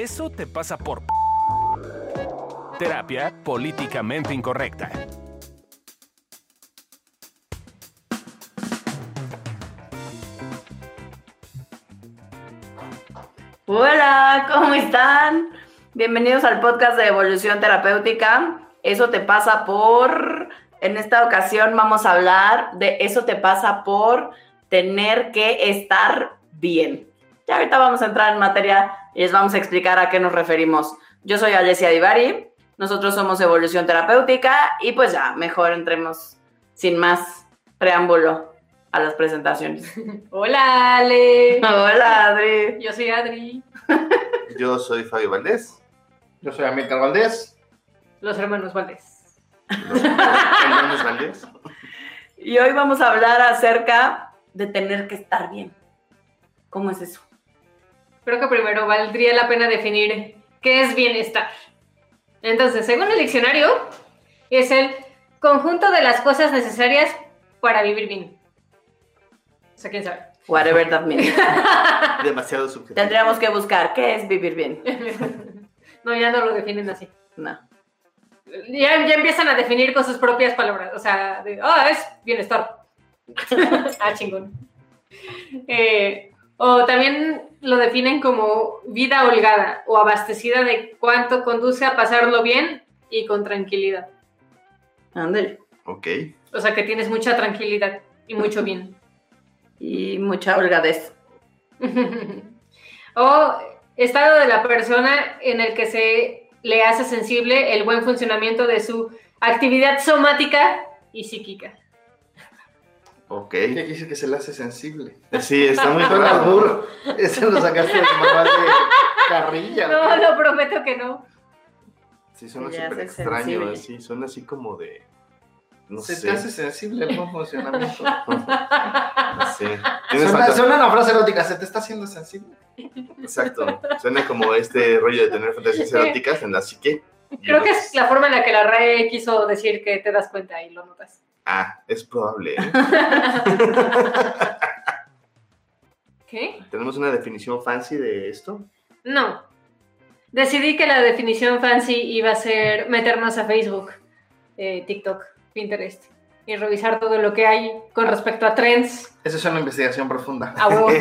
Eso te pasa por... Terapia políticamente incorrecta. Hola, ¿cómo están? Bienvenidos al podcast de Evolución Terapéutica. Eso te pasa por... En esta ocasión vamos a hablar de eso te pasa por tener que estar bien. Ya ahorita vamos a entrar en materia y les vamos a explicar a qué nos referimos. Yo soy Alessia Divari, nosotros somos Evolución Terapéutica y pues ya, mejor entremos sin más preámbulo a las presentaciones. Hola, Ale. Hola, Adri. Yo soy Adri. Yo soy Fabio Valdés. Yo soy Amílcar Valdés. Los hermanos Valdés. Los hermanos Valdés. Y hoy vamos a hablar acerca de tener que estar bien. ¿Cómo es eso? Creo que primero valdría la pena definir qué es bienestar. Entonces, según el diccionario, es el conjunto de las cosas necesarias para vivir bien. O sea, quién sabe. Whatever that means. Demasiado subjetivo. Tendríamos que buscar qué es vivir bien. no, ya no lo definen así. No. Ya, ya empiezan a definir con sus propias palabras. O sea, de, ah, es bienestar. ah, chingón. Eh, o también lo definen como vida holgada o abastecida de cuánto conduce a pasarlo bien y con tranquilidad. Ándale. Ok. O sea, que tienes mucha tranquilidad y mucho bien. Y mucha holgadez. o estado de la persona en el que se le hace sensible el buen funcionamiento de su actividad somática y psíquica. Ok. ¿Qué dice que se le hace sensible? Sí, está muy duro. Ese lo sacaste de manual de carrilla. No, lo prometo que no. Sí, suena súper extraño. Así, suena así como de. No se sé. te hace sensible el buen funcionamiento. No sé. Tienes Suena, suena una frase erótica, ¿se te está haciendo sensible? Exacto. Suena como este rollo de tener fantasías eróticas en la psique. Creo que es la forma en la que la RAE quiso decir que te das cuenta y lo notas. Ah, es probable. ¿eh? ¿Qué? ¿Tenemos una definición fancy de esto? No. Decidí que la definición fancy iba a ser meternos a Facebook, eh, TikTok, Pinterest y revisar todo lo que hay con respecto a trends. Esa es una investigación profunda. A huevo.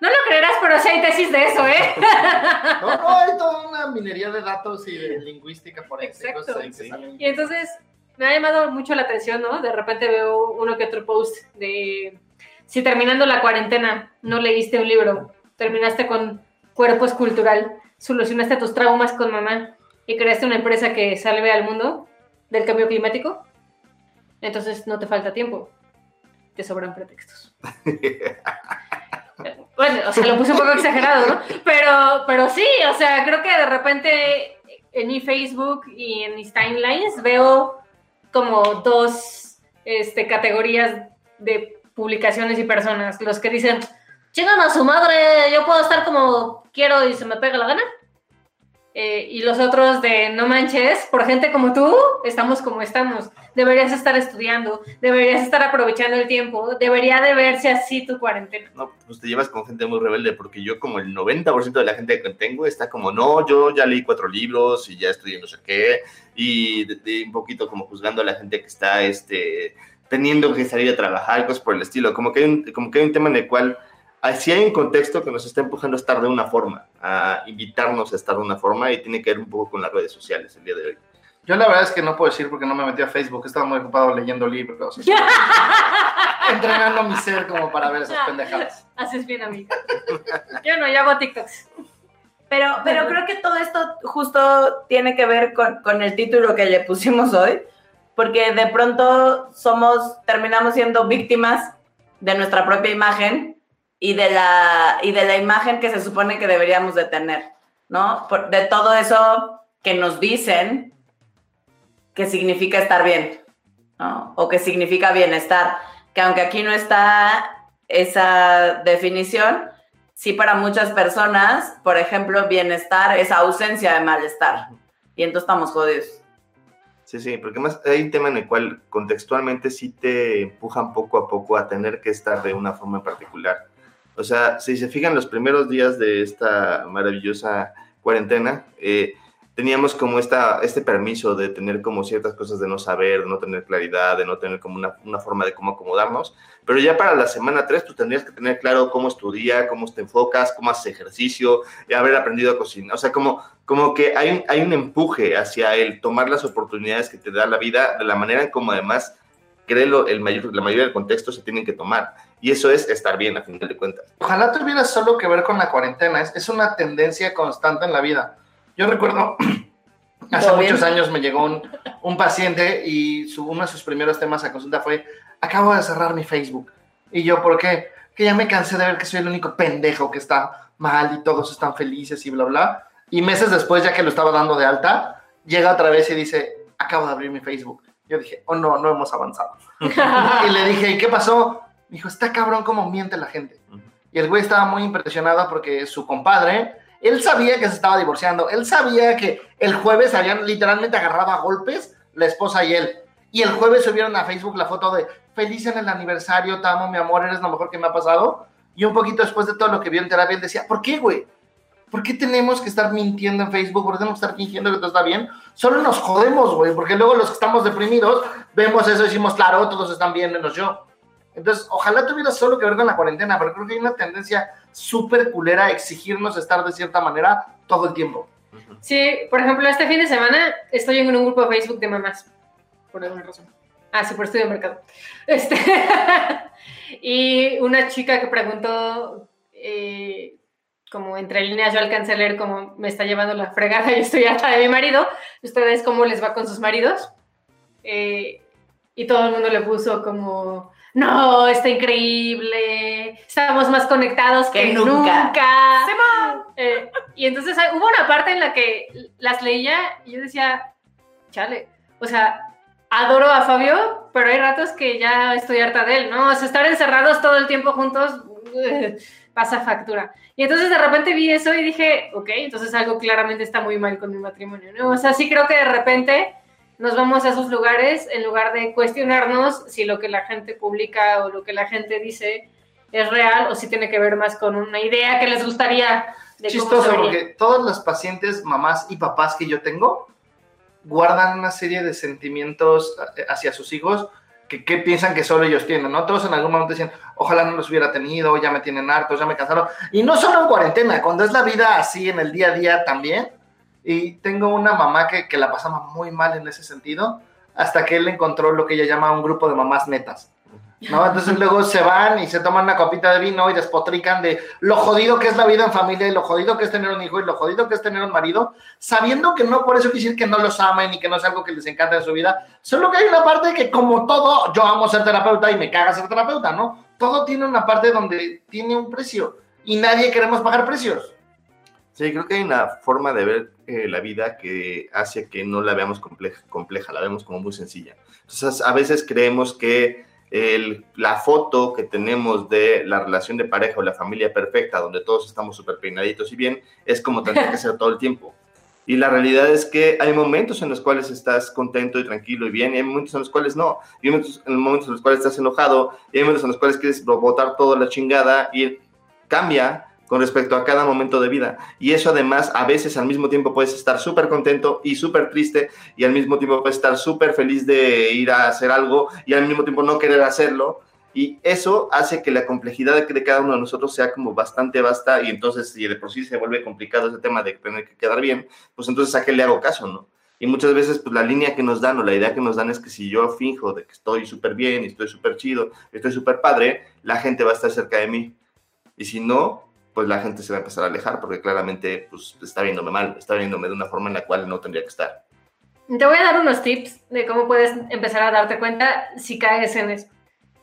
No lo creerás, pero sí hay tesis de eso, ¿eh? No, no, hay toda una minería de datos y de lingüística por ahí. Exacto. Sí. Y entonces me ha llamado mucho la atención, ¿no? De repente veo uno que otro post de si terminando la cuarentena no leíste un libro, terminaste con cuerpo escultural, solucionaste tus traumas con mamá y creaste una empresa que salve al mundo del cambio climático, entonces no te falta tiempo, te sobran pretextos. Bueno, o sea, lo puse un poco exagerado, ¿no? Pero, pero sí, o sea, creo que de repente en mi Facebook y en mis timelines veo como dos este, categorías de publicaciones y personas. Los que dicen, chingan a su madre, yo puedo estar como quiero y se me pega la gana. Eh, y los otros de no manches, por gente como tú, estamos como estamos. Deberías estar estudiando, deberías estar aprovechando el tiempo, debería de verse así tu cuarentena. No, pues te llevas con gente muy rebelde, porque yo como el 90% de la gente que tengo está como, no, yo ya leí cuatro libros y ya estudié no sé qué, y un poquito como juzgando a la gente que está este, teniendo que salir a trabajar, cosas por el estilo. Como que hay un, como que hay un tema en el cual, así hay un contexto que nos está empujando a estar de una forma, a invitarnos a estar de una forma, y tiene que ver un poco con las redes sociales el día de hoy. Yo la verdad es que no puedo decir porque no me metí a Facebook, estaba muy ocupado leyendo libros, entrenando mi ser como para ver esas pendejadas. Haces bien, amiga. Yo no, yo hago TikToks. Pero, pero creo que todo esto justo tiene que ver con, con el título que le pusimos hoy, porque de pronto somos, terminamos siendo víctimas de nuestra propia imagen y de la, y de la imagen que se supone que deberíamos de tener, ¿no? Por- de todo eso que nos dicen que significa estar bien, ¿no? O que significa bienestar, que aunque aquí no está esa definición, sí para muchas personas, por ejemplo, bienestar es ausencia de malestar. Y entonces estamos jodidos. Sí, sí, porque más hay un tema en el cual contextualmente sí te empujan poco a poco a tener que estar de una forma en particular. O sea, si se fijan los primeros días de esta maravillosa cuarentena, eh, teníamos como esta, este permiso de tener como ciertas cosas de no saber, de no tener claridad, de no tener como una, una forma de cómo acomodarnos, pero ya para la semana 3 tú tendrías que tener claro cómo estudiar, cómo te enfocas, cómo haces ejercicio, y haber aprendido a cocinar, o sea, como, como que hay un, hay un empuje hacia el tomar las oportunidades que te da la vida de la manera en como además créelo, el mayor, la mayoría del contexto se tienen que tomar. Y eso es estar bien, a final de cuentas. Ojalá tuviera solo que ver con la cuarentena. Es, es una tendencia constante en la vida. Yo recuerdo, hace ¿Todo bien? muchos años me llegó un, un paciente y su, uno de sus primeros temas a consulta fue, acabo de cerrar mi Facebook. Y yo, ¿por qué? Que ya me cansé de ver que soy el único pendejo que está mal y todos están felices y bla, bla. Y meses después, ya que lo estaba dando de alta, llega otra vez y dice, acabo de abrir mi Facebook. Yo dije, oh no, no hemos avanzado. y le dije, ¿y qué pasó? Me dijo, está cabrón cómo miente la gente. Y el güey estaba muy impresionado porque su compadre, él sabía que se estaba divorciando, él sabía que el jueves habían literalmente agarrado a golpes la esposa y él. Y el jueves subieron a Facebook la foto de feliz en el aniversario, te amo, mi amor, eres lo mejor que me ha pasado. Y un poquito después de todo lo que vio en terapia, él decía, ¿por qué, güey? ¿Por qué tenemos que estar mintiendo en Facebook? ¿Por qué tenemos que estar fingiendo que todo está bien? Solo nos jodemos, güey, porque luego los que estamos deprimidos vemos eso y decimos, claro, todos están bien, menos yo. Entonces, ojalá tuviera solo que ver con la cuarentena, pero creo que hay una tendencia súper culera a exigirnos estar de cierta manera todo el tiempo. Sí, por ejemplo, este fin de semana estoy en un grupo de Facebook de mamás, por alguna razón. Ah, sí, por estudio de mercado. Este, y una chica que preguntó, eh, como entre líneas yo alcancé a leer como me está llevando la fregada y estoy harta de mi marido, ¿ustedes cómo les va con sus maridos? Eh, y todo el mundo le puso como, no, está increíble, estamos más conectados que, Que nunca. nunca. Eh, y entonces hubo una parte en la que las leía y yo decía, chale, o sea, adoro a Fabio, pero hay ratos que ya estoy harta de él, ¿no? O sea, estar encerrados todo el tiempo juntos pasa factura. Y entonces de repente vi eso y dije, ok, entonces algo claramente está muy mal con mi matrimonio, ¿no? O sea, sí creo que de repente nos vamos a esos lugares en lugar de cuestionarnos si lo que la gente publica o lo que la gente dice es real o si tiene que ver más con una idea que les gustaría de cómo Chistoso, vería. porque todos los pacientes, mamás y papás que yo tengo, guardan una serie de sentimientos hacia sus hijos que, que piensan que solo ellos tienen, ¿no? Todos en algún momento dicen, ojalá no los hubiera tenido, ya me tienen hartos, ya me cansaron. Y no solo en cuarentena, cuando es la vida así en el día a día también. Y tengo una mamá que, que la pasaba muy mal en ese sentido, hasta que él encontró lo que ella llama un grupo de mamás netas. ¿no? Entonces luego se van y se toman una copita de vino y despotrican de lo jodido que es la vida en familia y lo jodido que es tener un hijo y lo jodido que es tener un marido, sabiendo que no por eso quiere decir que no los amen y que no es algo que les encanta en su vida, solo que hay una parte que como todo, yo amo ser terapeuta y me caga ser terapeuta, ¿no? Todo tiene una parte donde tiene un precio y nadie queremos pagar precios. Sí, creo que hay una forma de ver eh, la vida que hace que no la veamos compleja, compleja, la vemos como muy sencilla. Entonces, a veces creemos que la foto que tenemos de la relación de pareja o la familia perfecta, donde todos estamos súper peinaditos y bien, es como tendría que ser todo el tiempo. Y la realidad es que hay momentos en los cuales estás contento y tranquilo y bien, y hay momentos en los cuales no. Y hay momentos, en momentos en los cuales estás enojado, y hay momentos en los cuales quieres botar toda la chingada y cambia con respecto a cada momento de vida. Y eso además, a veces al mismo tiempo puedes estar súper contento y súper triste, y al mismo tiempo puedes estar súper feliz de ir a hacer algo, y al mismo tiempo no querer hacerlo. Y eso hace que la complejidad de, cada uno de nosotros sea como bastante vasta, y entonces si de por sí se vuelve complicado ese tema de tener que quedar bien, pues entonces a qué le hago caso, ¿no? Y muchas veces, pues la línea que nos dan o la idea que nos dan es que si yo finjo de que estoy súper bien y estoy súper chido, estoy súper padre, la gente va a estar cerca de mí. Y si no, pues la gente se va a empezar a alejar porque claramente pues está viéndome mal, está viéndome de una forma en la cual no tendría que estar. Te voy a dar unos tips de cómo puedes empezar a darte cuenta si caes en eso.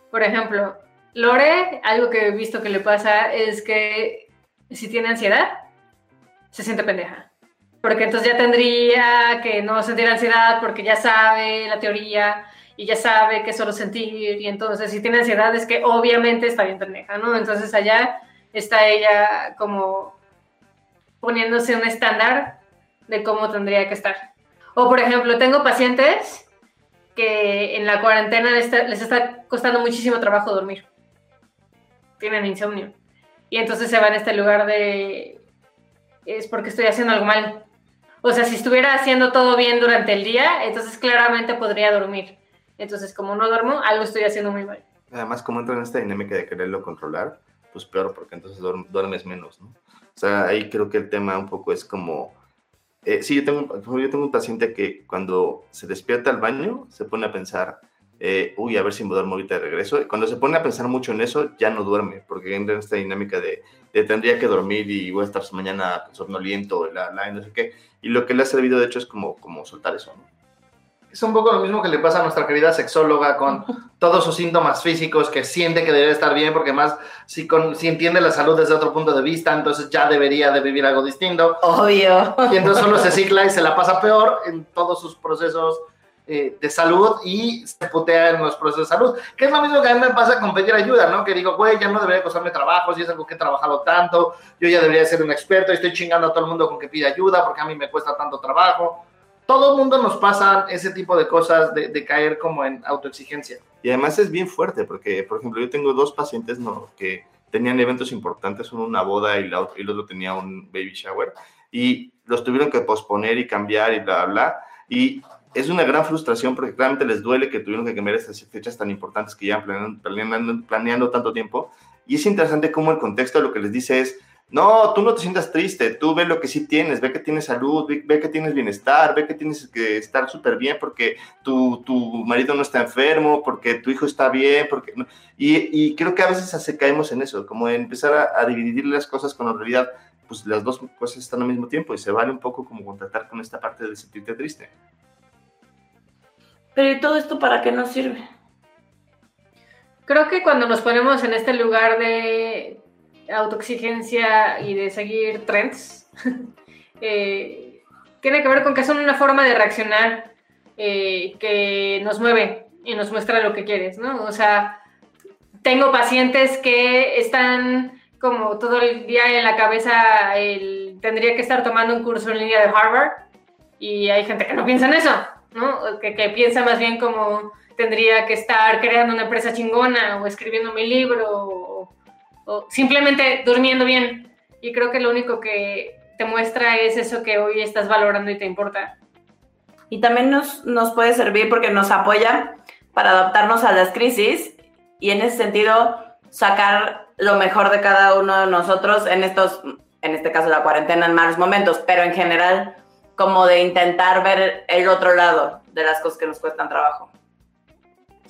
Por ejemplo, Lore, algo que he visto que le pasa es que si tiene ansiedad, se siente pendeja. Porque entonces ya tendría que no sentir ansiedad porque ya sabe la teoría y ya sabe que solo sentir. Y entonces si tiene ansiedad es que obviamente está bien pendeja, ¿no? Entonces allá está ella como poniéndose un estándar de cómo tendría que estar. O por ejemplo, tengo pacientes que en la cuarentena les está, les está costando muchísimo trabajo dormir. Tienen insomnio. y entonces se va en este lugar de es porque estoy haciendo algo mal. O sea, si estuviera haciendo todo bien durante el día, entonces claramente podría dormir. Entonces, como no duermo, algo estoy haciendo muy mal. Además, como entra en esta dinámica de quererlo controlar, pues peor, porque entonces duerm- duermes menos, ¿no? O sea, ahí creo que el tema un poco es como... eh, sí, yo tengo, yo tengo un paciente que cuando se despierta al baño, se pone a pensar, eh, uy, a ver si me duermo ahorita de regreso. Y cuando se pone a pensar mucho en eso, ya no duerme, porque entra en esta dinámica de, de tendría que dormir y voy a estar mañana somnoliento, la, la, no sé qué. Y lo que le ha servido, de hecho, es como, como soltar eso, ¿no? Es un poco lo mismo que le pasa a nuestra querida sexóloga con todos sus síntomas físicos, que siente que debe estar bien, porque más si, con, si entiende la salud desde otro punto de vista, entonces ya debería de vivir algo distinto. Obvio. Y entonces solo se cicla y se la pasa peor en todos sus procesos eh, de salud y se putea en los procesos de salud. Que es lo mismo que a mí me pasa con pedir ayuda, ¿no? Que digo, güey, ya no debería costarme trabajo, si es algo que he trabajado tanto, yo ya debería ser un experto y estoy chingando a todo el mundo con que pide ayuda porque a mí me cuesta tanto trabajo. Todo el mundo nos pasa ese tipo de cosas de, de caer como en autoexigencia. Y además es bien fuerte, porque, por ejemplo, yo tengo dos pacientes ¿no? que tenían eventos importantes, uno una boda y, la y el otro tenía un baby shower, y los tuvieron que posponer y cambiar y bla, bla. Y es una gran frustración porque claramente les duele que tuvieron que cambiar estas fechas tan importantes que llevan planeando, planeando, planeando tanto tiempo. Y es interesante cómo el contexto lo que les dice es, no, tú no te sientas triste, tú ve lo que sí tienes, ve que tienes salud, ve, ve que tienes bienestar, ve que tienes que estar súper bien porque tu, tu, marido no está enfermo, porque tu hijo está bien, porque... Y, y creo que a veces se caemos en eso, como en empezar a, a, dividir las cosas con la realidad, pues las dos cosas están al mismo tiempo y se vale un poco como contratar con esta parte de sentirte triste. Pero ¿y todo esto para qué nos sirve? Creo que cuando nos ponemos en este lugar de autoexigencia y de seguir trends, eh, tiene que ver con que son una forma de reaccionar eh, que nos mueve y nos muestra lo que quieres, ¿no? O sea, tengo pacientes que están como todo el día en la cabeza, el, tendría que estar tomando un curso en línea de Harvard y hay gente que no piensa en eso, ¿no? Que, que piensa más bien como tendría que estar creando una empresa chingona o escribiendo mi libro o simplemente durmiendo bien. Y creo que lo único que te muestra es eso que hoy estás valorando y te importa. Y también nos, nos puede servir porque nos apoya para adaptarnos a las crisis y en ese sentido sacar lo mejor de cada uno de nosotros en estos, en este caso la cuarentena en malos momentos, pero en general como de intentar ver el otro lado de las cosas que nos cuestan trabajo.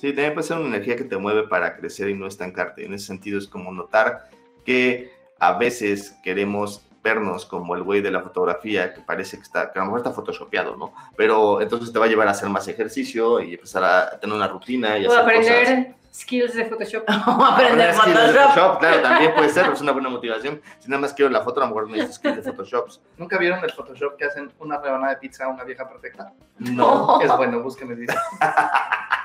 Sí, también puede ser una energía que te mueve para crecer y no estancarte. En ese sentido es como notar que a veces queremos vernos como el güey de la fotografía que parece que está, que a lo mejor está photoshopeado, ¿no? Pero entonces te va a llevar a hacer más ejercicio y empezar a tener una rutina y o hacer aprender cosas. skills de Photoshop. O aprender Aprender skills de Photoshop. Photoshop, claro, también puede ser, es una buena motivación. Si nada más quiero la foto, a lo mejor no necesito skills de Photoshop. ¿Nunca vieron el Photoshop que hacen una rebanada de pizza a una vieja perfecta? No. Es bueno, búsquenme.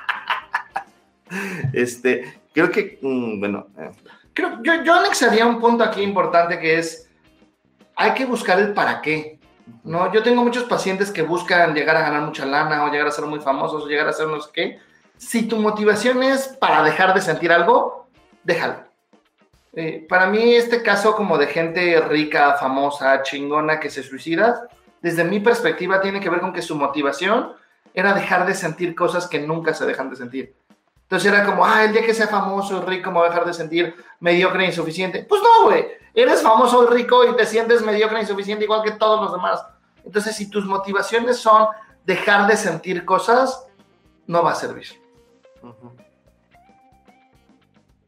Este, creo que, mm, bueno, eh, Creo, yo, yo anexaría un punto aquí importante que es, hay que buscar el para qué. ¿no? Yo tengo muchos pacientes que buscan llegar a ganar mucha lana o llegar a ser muy famosos o llegar a ser no sé qué. Si tu motivación es para dejar de sentir algo, déjalo. Eh, para mí este caso como de gente rica, famosa, chingona que se suicida, desde mi perspectiva tiene que ver con que su motivación era dejar de sentir cosas que nunca se dejan de sentir. Entonces era como, ah, el día que sea famoso y rico me voy a dejar de sentir mediocre e insuficiente. Pues no, güey. Eres famoso y rico y te sientes mediocre e insuficiente igual que todos los demás. Entonces, si tus motivaciones son dejar de sentir cosas, no va a servir. uh -huh.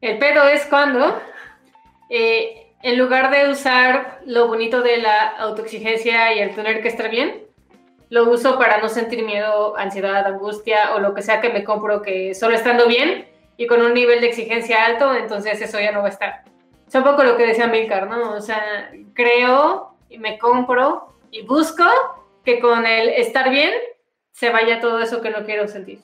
El pedo es cuando, eh, en lugar de usar lo bonito de la autoexigencia y el tener que estar bien, lo uso para no sentir miedo, ansiedad, angustia o lo que sea que me compro que solo estando bien y con un nivel de exigencia alto, entonces eso ya no va a estar. Es un poco lo que decía Milcar, ¿no? O sea, creo y me compro y busco que con el estar bien se vaya todo eso que no quiero sentir.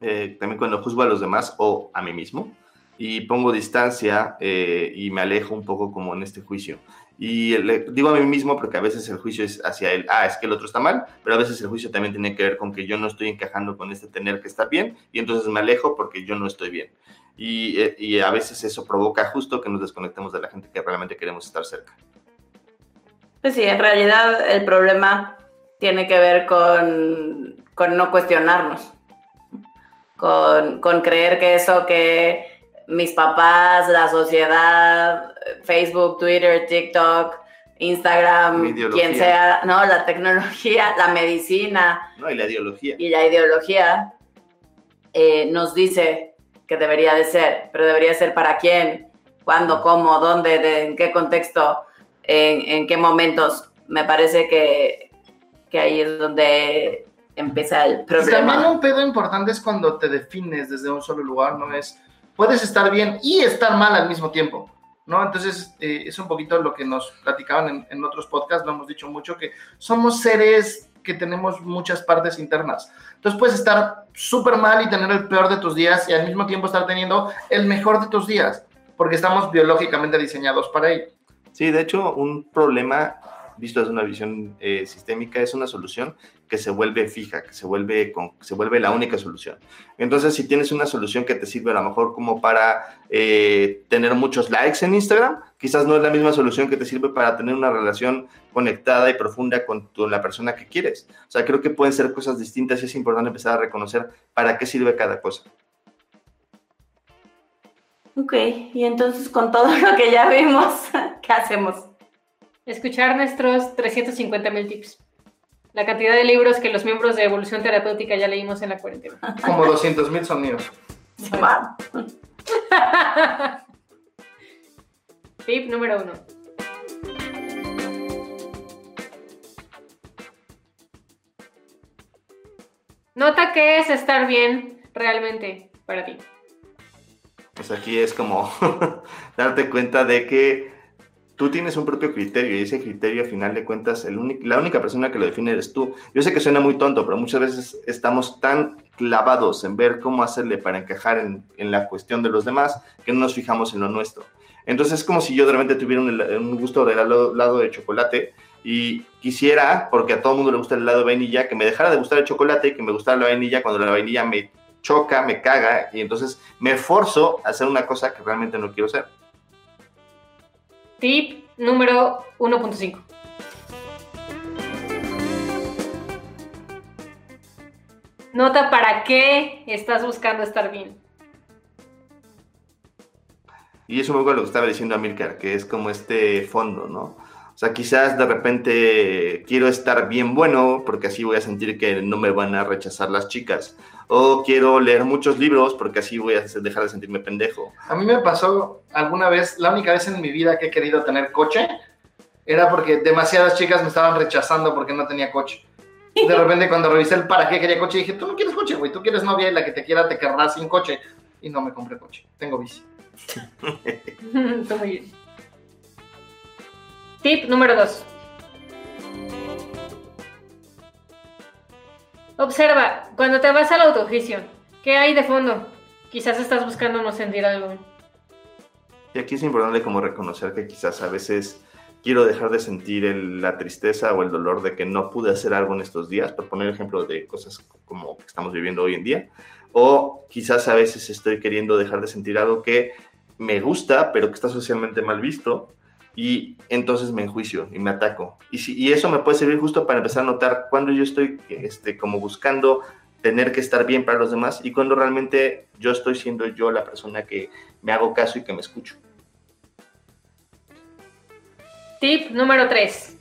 Eh, también cuando juzgo a los demás o a mí mismo y pongo distancia eh, y me alejo un poco como en este juicio. Y le digo a mí mismo, porque a veces el juicio es hacia él, ah, es que el otro está mal, pero a veces el juicio también tiene que ver con que yo no estoy encajando con este tener que estar bien y entonces me alejo porque yo no estoy bien. Y, eh, y a veces eso provoca justo que nos desconectemos de la gente que realmente queremos estar cerca. Pues sí, en realidad el problema tiene que ver con, con no cuestionarnos, con, con creer que eso que mis papás, la sociedad, Facebook, Twitter, TikTok, Instagram, quien sea, no, la tecnología, la medicina ¿no? Y la ideología. y la ideología eh, nos dice que debería de ser, pero debería ser para quién, cuándo, cómo, dónde, de- en qué contexto, en, en qué momentos. Me parece que, que ahí es donde empieza el Y también problema. un pedo importante es cuando te defines desde un solo lugar, ¿no? Es, puedes estar bien y estar mal al mismo tiempo, ¿no? Entonces, eh, es un poquito lo que nos platicaban en, en otros podcasts, lo hemos dicho mucho, que somos seres que tenemos muchas partes internas. Entonces, puedes estar súper mal y tener el peor de tus días y al mismo tiempo estar teniendo el mejor de tus días, porque estamos biológicamente diseñados para ello. Sí, de hecho, un problema visto desde una visión eh, sistémica es una solución que se vuelve fija, que se vuelve, con, se vuelve la única solución. Entonces, si tienes una solución que te sirve a lo mejor como para eh, tener muchos likes en Instagram, quizás no es la misma solución que te sirve para tener una relación conectada y profunda con tu- la persona que quieres. O sea, creo que pueden ser cosas distintas y es importante empezar a reconocer para qué sirve cada cosa. Ok, y entonces con todo lo que ya vimos, ¿qué hacemos? Escuchar nuestros 350 mil tips. La cantidad de libros que los miembros de Evolución Terapéutica ya leímos en la cuarentena. Como 200 mil sonidos. Tip número uno. Nota qué es estar bien realmente para ti. Pues aquí es como darte cuenta de que tú tienes un propio criterio y ese criterio a final de cuentas el la única persona que lo define eres tú. Yo sé que suena muy tonto, pero muchas veces estamos tan clavados en ver cómo hacerle para encajar en, en la cuestión de los demás que no nos fijamos en lo nuestro. Entonces es como si yo de repente tuviera un, un gusto del helado de chocolate y quisiera, porque a todo el mundo le gusta el helado de vainilla, que me dejara de gustar el chocolate y que me gustara la vainilla cuando la vainilla me choca, me caga y entonces me forzo a hacer una cosa que realmente no quiero hacer. Tip número 1.5. Nota para qué estás buscando estar bien. Y eso me acuerdo lo que estaba diciendo Amilcar, que es como este fondo, ¿no? O sea, quizás de repente quiero estar bien bueno porque así voy a sentir que no me van a rechazar las chicas. O quiero leer muchos libros porque así voy a dejar de sentirme pendejo. A mí me pasó alguna vez, la única vez en mi vida que he querido tener coche, era porque demasiadas chicas me estaban rechazando porque no tenía coche. De repente cuando revisé el para qué quería coche, dije, tú no quieres coche, güey, tú quieres novia y la que te quiera te querrá sin coche. Y no me compré coche, tengo bici. Está muy bien. Tip número 2. Observa, cuando te vas al autojuicio, ¿qué hay de fondo? Quizás estás buscando no sentir algo. Y aquí es importante como reconocer que quizás a veces quiero dejar de sentir el- la tristeza o el dolor de que no pude hacer algo en estos días, por poner ejemplo de cosas como que estamos viviendo hoy en día. O quizás a veces estoy queriendo dejar de sentir algo que me gusta, pero que está socialmente mal visto. Y entonces me enjuicio y me ataco. Y, si, eso me puede servir justo para empezar a notar cuando yo estoy este, como buscando tener que estar bien para los demás y cuando realmente yo estoy siendo yo la persona que me hago caso y que me escucho. Tip número 3.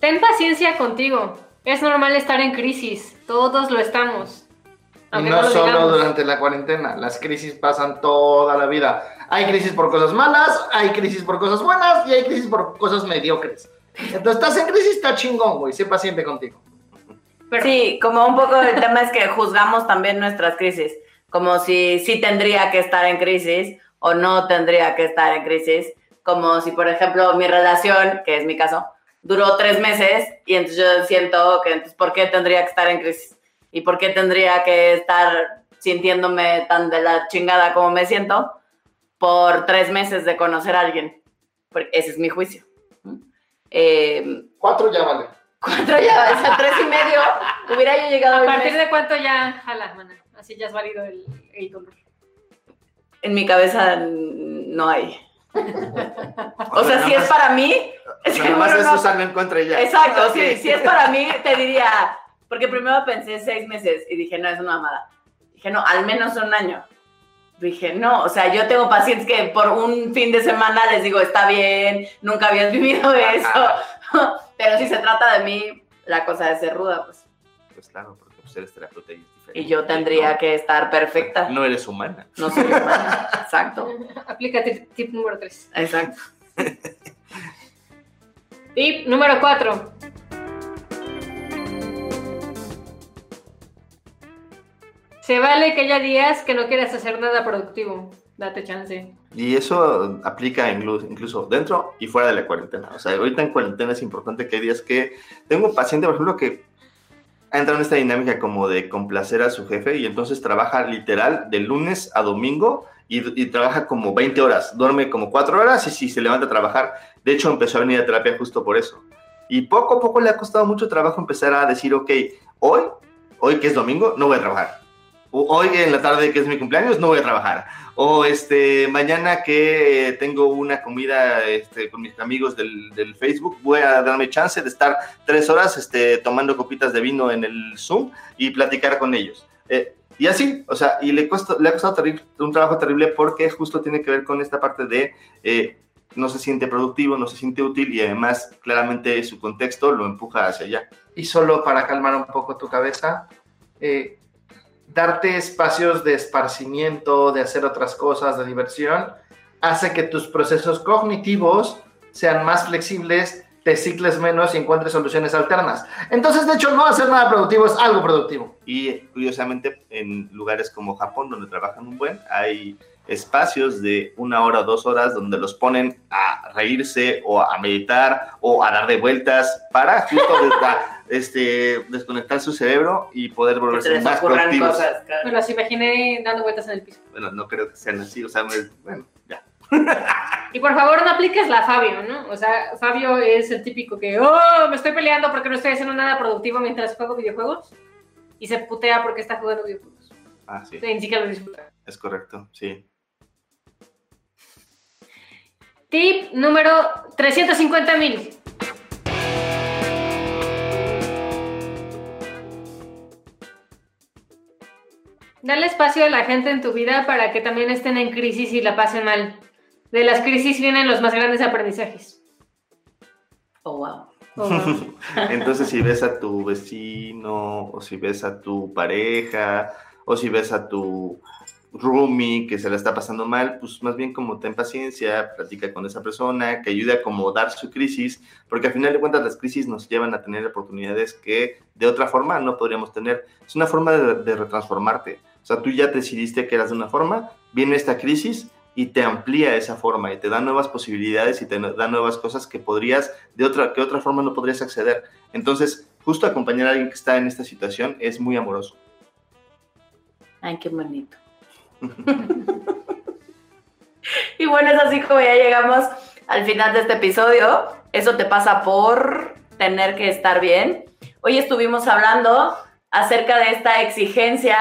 Ten paciencia contigo. Es normal estar en crisis. Todos lo estamos. Y Aunque no lo solo digamos. durante la cuarentena, las crisis pasan toda la vida. Hay crisis por cosas malas, hay crisis por cosas buenas y hay crisis por cosas mediocres. Entonces estás en crisis, está chingón, güey, sé paciente contigo. Pero- Sí, como un poco el tema es que juzgamos también nuestras crisis, como si sí tendría que estar en crisis o no tendría que estar en crisis, como si, por ejemplo, mi relación, que es mi caso, duró tres meses y entonces yo siento que, entonces, ¿por qué tendría que estar en crisis? ¿Y por qué tendría que estar sintiéndome tan de la chingada como me siento por tres meses de conocer a alguien? Porque ese es mi juicio. Eh, Cuatro ya vale. cuatro ya, o sea, tres y medio, hubiera yo llegado ¿A partir mes. de cuánto ya jala, mana? Así ya es válido el, el dolor. En mi cabeza no hay. O sea, si es para mí, es que bueno, es no- en contra ya. Exacto, sí, si es para mí, te diría, porque primero pensé seis meses y dije, no, es una mamada. Dije, no, al menos un año. Dije, no, o sea, yo tengo pacientes que por un fin de semana les digo, está bien, nunca habías vivido eso. Pero si se trata de mí, la cosa es ser ruda, pues. Pues claro, porque pues, eres terapeuta y es diferente. Y yo tendría No, que estar perfecta. No eres humana. No soy humana. Exacto, Aplica tip, tip número 3. exacto. Tip número 4. Se vale que haya días que no quieras hacer nada productivo. Date chance. Y eso aplica incluso, dentro y fuera de la cuarentena. O sea, ahorita en cuarentena es importante que hay días que... Tengo un paciente, por ejemplo, que ha entrado en esta dinámica como de complacer a su jefe y entonces trabaja literal de lunes a domingo y, y trabaja como 20 horas, duerme como 4 horas y si se levanta a trabajar. De hecho, empezó a venir a terapia justo por eso. Y poco a poco le ha costado mucho trabajo empezar a decir, ok, hoy, hoy que es domingo, no voy a trabajar. Hoy en la tarde que es mi cumpleaños, no voy a trabajar. O este, mañana que tengo una comida este, con mis amigos del, del Facebook, voy a darme chance de estar tres horas este, tomando copitas de vino en el Zoom y platicar con ellos. Eh, y así, o sea, y le, cuesta, le ha costado terrible- un trabajo terrible porque justo tiene que ver con esta parte de eh, no se siente productivo, no se siente útil y además claramente su contexto lo empuja hacia allá. Y solo para calmar un poco tu cabeza, eh, darte espacios de esparcimiento, de hacer otras cosas, de diversión, hace que tus procesos cognitivos sean más flexibles, te cicles menos y encuentres soluciones alternas. Entonces, de hecho, no hacer nada productivo es algo productivo. Y curiosamente, en lugares como Japón, donde trabajan un buen, hay espacios de una hora o dos horas donde los ponen a reírse o a meditar o a dar de vueltas para justo este, desconectar su cerebro y poder volverse más ocurran productivos. cosas. claro. Me los imaginé dando vueltas en el piso. Bueno, no creo que sean así, o sea, me- bueno, ya. Y por favor, no apliques la Fabio, ¿no? O sea, Fabio es el típico que, oh, me estoy peleando porque no estoy haciendo nada productivo mientras juego videojuegos. Y se putea porque está jugando videojuegos. Ah, sí, O sea, Ni siquiera lo disfruta. es correcto, sí. Tip número 350 mil. Dale espacio a la gente en tu vida para que también estén en crisis y la pasen mal. De las crisis vienen los más grandes aprendizajes. Oh, wow. Oh, Entonces, si ves a tu vecino, o si ves a tu pareja, o si ves a tu roomie que se la está pasando mal, pues más bien como ten paciencia, platica con esa persona, que ayude a acomodar su crisis, porque al final de cuentas las crisis nos llevan a tener oportunidades que de otra forma no podríamos tener. Es una forma de, de retransformarte. O sea, tú ya decidiste que eras de una forma, viene esta crisis y te amplía esa forma y te da nuevas posibilidades y te da nuevas cosas que podrías de otra que de otra forma no podrías acceder. Entonces, justo acompañar a alguien que está en esta situación es muy amoroso. Ay, qué bonito. y bueno, es así como ya llegamos al final de este episodio. Eso te pasa por tener que estar bien. Hoy estuvimos hablando acerca de esta exigencia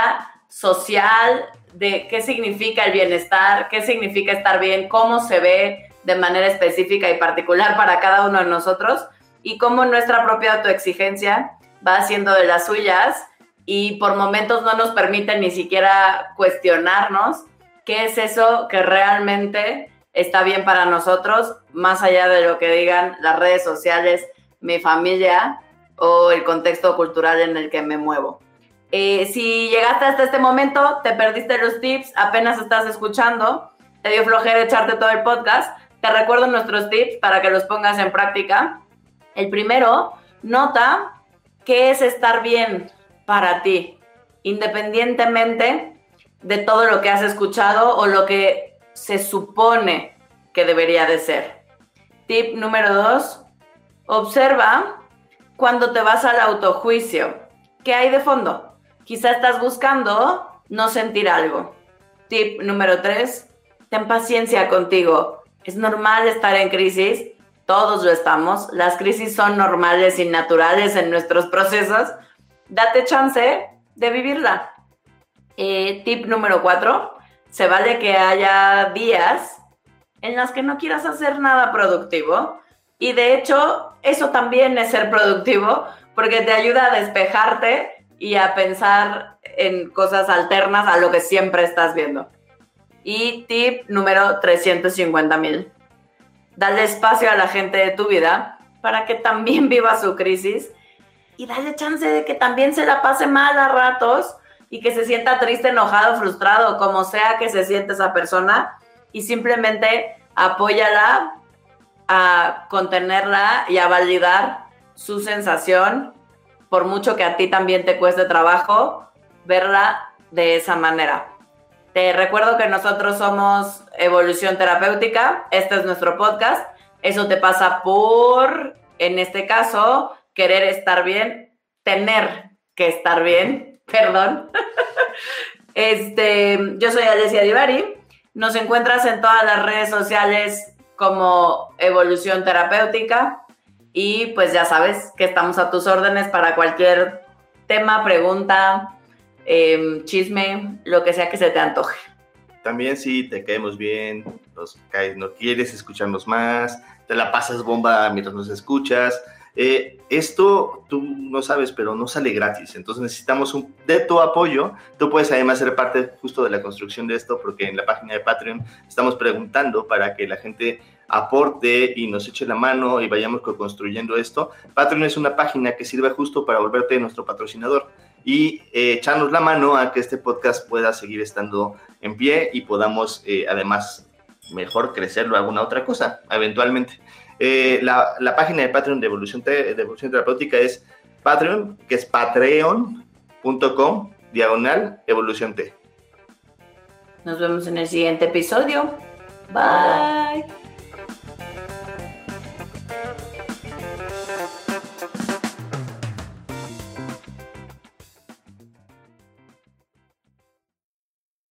social, de qué significa el bienestar, qué significa estar bien, cómo se ve de manera específica y particular para cada uno de nosotros y cómo nuestra propia autoexigencia va haciendo de las suyas y por momentos no nos permite ni siquiera cuestionarnos qué es eso que realmente está bien para nosotros, más allá de lo que digan las redes sociales, mi familia o el contexto cultural en el que me muevo. Eh, si llegaste hasta este momento, te perdiste los tips, apenas estás escuchando, te dio flojera echarte todo el podcast, te recuerdo nuestros tips para que los pongas en práctica. El primero, nota qué es estar bien para ti, independientemente de todo lo que has escuchado o lo que se supone que debería de ser. Tip número dos, observa cuando te vas al autojuicio. ¿Qué hay de fondo? Quizá estás buscando no sentir algo. Tip número tres, ten paciencia contigo. Es normal estar en crisis, todos lo estamos. Las crisis son normales y naturales en nuestros procesos. Date chance de vivirla. Eh, tip número cuatro, se vale que haya días en las que no quieras hacer nada productivo. Y de hecho, eso también es ser productivo porque te ayuda a despejarte y a pensar en cosas alternas a lo que siempre estás viendo. Y tip número 350 mil. Dale espacio a la gente de tu vida para que también viva su crisis y dale chance de que también se la pase mal a ratos y que se sienta triste, enojado, frustrado, como sea que se siente esa persona y simplemente apóyala a contenerla y a validar su sensación, por mucho que a ti también te cueste trabajo verla de esa manera. Te recuerdo que nosotros somos Evolución Terapéutica, este es nuestro podcast, eso te pasa por, en este caso, querer estar bien, tener que estar bien, perdón. Este, yo soy Alessia Divari. Nos encuentras en todas las redes sociales como Evolución Terapéutica. Y pues ya sabes que estamos a tus órdenes para cualquier tema, pregunta, em, chisme, lo que sea que se te antoje. También si te caemos bien, nos caes, no quieres escucharnos más, te la pasas bomba mientras nos escuchas. Eh, esto tú no sabes, pero no sale gratis. Entonces necesitamos un, de tu apoyo. Tú puedes además ser parte justo de la construcción de esto, porque en la página de Patreon estamos preguntando para que la gente aporte y nos eche la mano y vayamos construyendo esto. Patreon es una página que sirve justo para volverte nuestro patrocinador y eh, echarnos la mano a que este podcast pueda seguir estando en pie y podamos eh, además mejor crecerlo a alguna otra cosa eventualmente. Eh, la, la, página de Patreon de Evolución, de Evolución Terapéutica es Patreon, que es patreon.com diagonal Evolución T. Nos vemos en el siguiente episodio. Bye.